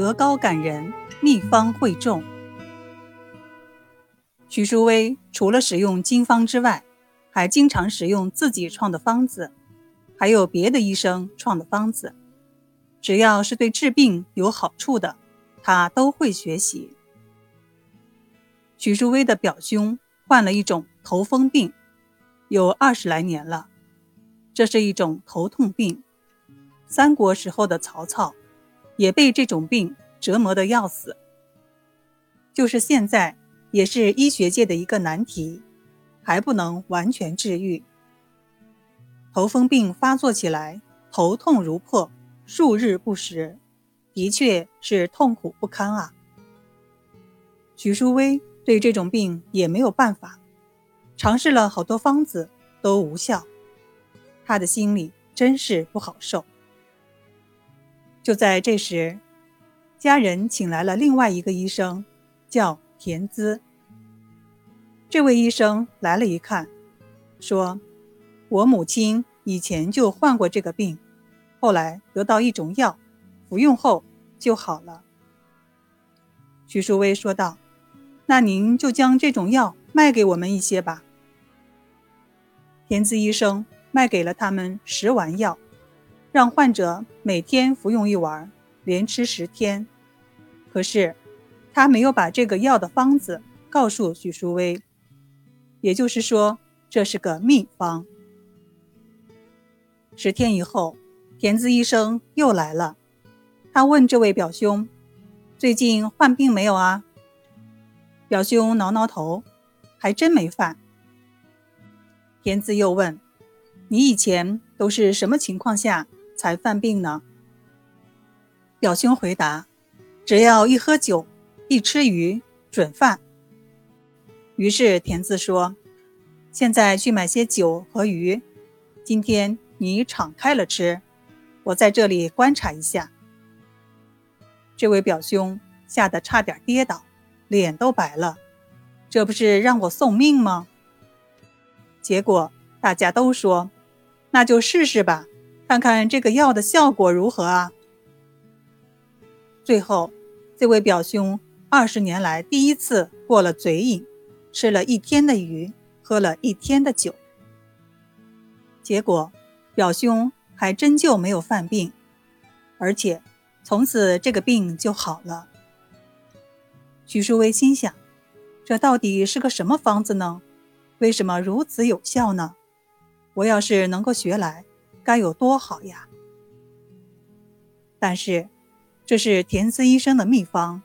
德高感人，秘方惠众。许淑薇除了使用经方之外，还经常使用自己创的方子，还有别的医生创的方子。只要是对治病有好处的，他都会学习。许淑薇的表兄患了一种头风病，有二十来年了。这是一种头痛病。三国时候的曹操也被这种病折磨得要死。就是现在，也是医学界的一个难题，还不能完全治愈。头风病发作起来，头痛如破。数日不食，的确是痛苦不堪啊。徐淑薇对这种病也没有办法，尝试了好多方子都无效，她的心里真是不好受。就在这时，家人请来了另外一个医生，叫田滋。这位医生来了一看，说：“我母亲以前就患过这个病。”后来得到一种药，服用后就好了。徐淑薇说道：“那您就将这种药卖给我们一些吧。”田滋医生卖给了他们十丸药，让患者每天服用一丸，连吃十天。可是他没有把这个药的方子告诉许淑薇，也就是说，这是个秘方。十天以后。田滋医生又来了，他问这位表兄：“最近患病没有啊？”表兄挠挠头，还真没犯。田滋又问：“你以前都是什么情况下才犯病呢？”表兄回答：“只要一喝酒，一吃鱼，准犯。”于是田字说：“现在去买些酒和鱼，今天你敞开了吃。”我在这里观察一下。这位表兄吓得差点跌倒，脸都白了。这不是让我送命吗？结果大家都说：“那就试试吧，看看这个药的效果如何啊。”最后，这位表兄二十年来第一次过了嘴瘾，吃了一天的鱼，喝了一天的酒。结果，表兄。还真就没有犯病，而且从此这个病就好了。徐淑薇心想：这到底是个什么方子呢？为什么如此有效呢？我要是能够学来，该有多好呀！但是这是田思医生的秘方，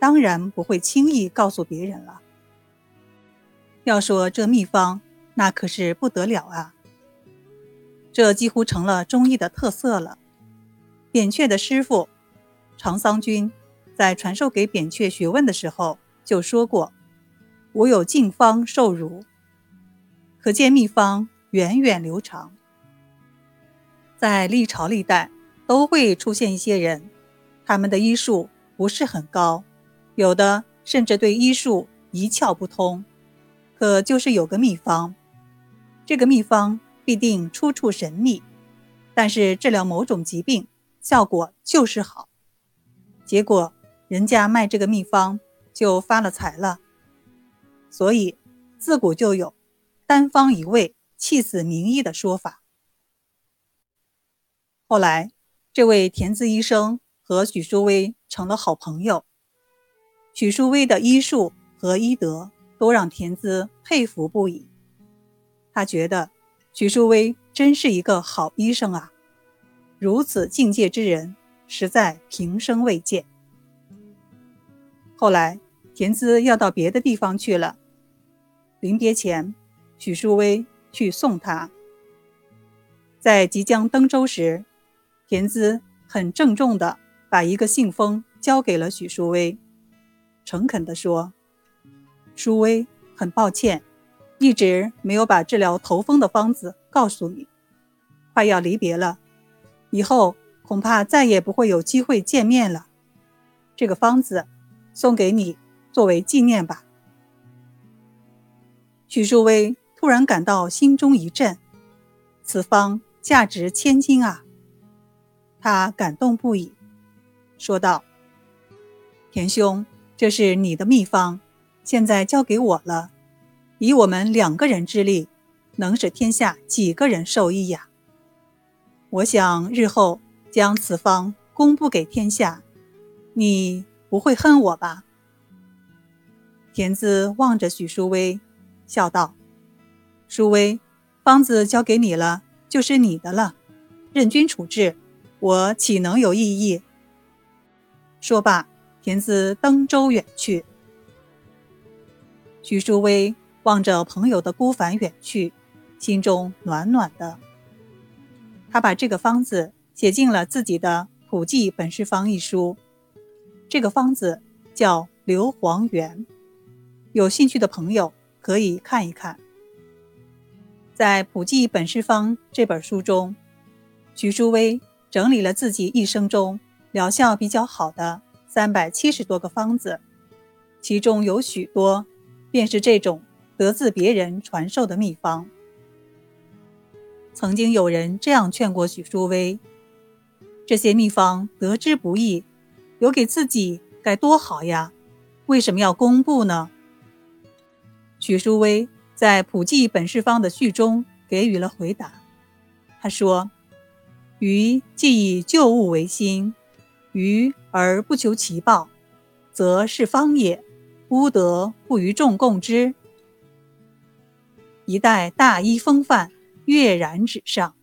当然不会轻易告诉别人了。要说这秘方，那可是不得了啊！这几乎成了中医的特色了。扁鹊的师傅常桑君在传授给扁鹊学问的时候就说过：“我有禁方授儒。”可见秘方源远流长。在历朝历代都会出现一些人，他们的医术不是很高，有的甚至对医术一窍不通，可就是有个秘方，这个秘方。必定出处神秘，但是治疗某种疾病效果就是好。结果人家卖这个秘方就发了财了。所以自古就有“单方一味，气死名医”的说法。后来，这位田字医生和许淑薇成了好朋友。许淑薇的医术和医德都让田滋佩服不已。他觉得。许淑薇真是一个好医生啊！如此境界之人，实在平生未见。后来，田滋要到别的地方去了，临别前，许淑薇去送他。在即将登舟时，田滋很郑重地把一个信封交给了许淑薇，诚恳地说：“淑薇，很抱歉。”一直没有把治疗头风的方子告诉你，快要离别了，以后恐怕再也不会有机会见面了。这个方子送给你作为纪念吧。许淑薇突然感到心中一震，此方价值千金啊！他感动不已，说道：“田兄，这是你的秘方，现在交给我了。以我们两个人之力，能使天下几个人受益呀？我想日后将此方公布给天下，你不会恨我吧？”田子望着许淑薇，笑道：“淑薇，方子交给你了，就是你的了，任君处置，我岂能有异议？”说罢，田子登舟远去。徐淑薇望着朋友的孤帆远去，心中暖暖的。他把这个方子写进了自己的《普济本事方》一书。这个方子叫硫磺圆。有兴趣的朋友可以看一看，在《普济本事方》这本书中，徐淑薇整理了自己一生中疗效比较好的三百七十多个方子，其中有许多便是这种得自别人传授的秘方。曾经有人这样劝过许淑薇：“这些秘方得之不易，留给自己该多好呀，为什么要公布呢？”许淑薇在《普济本事方》的序中给予了回答。他说：“余既以旧物为心，愚而不求其报，则是方也。乌德不与众共之。一代大医风范跃然纸上。”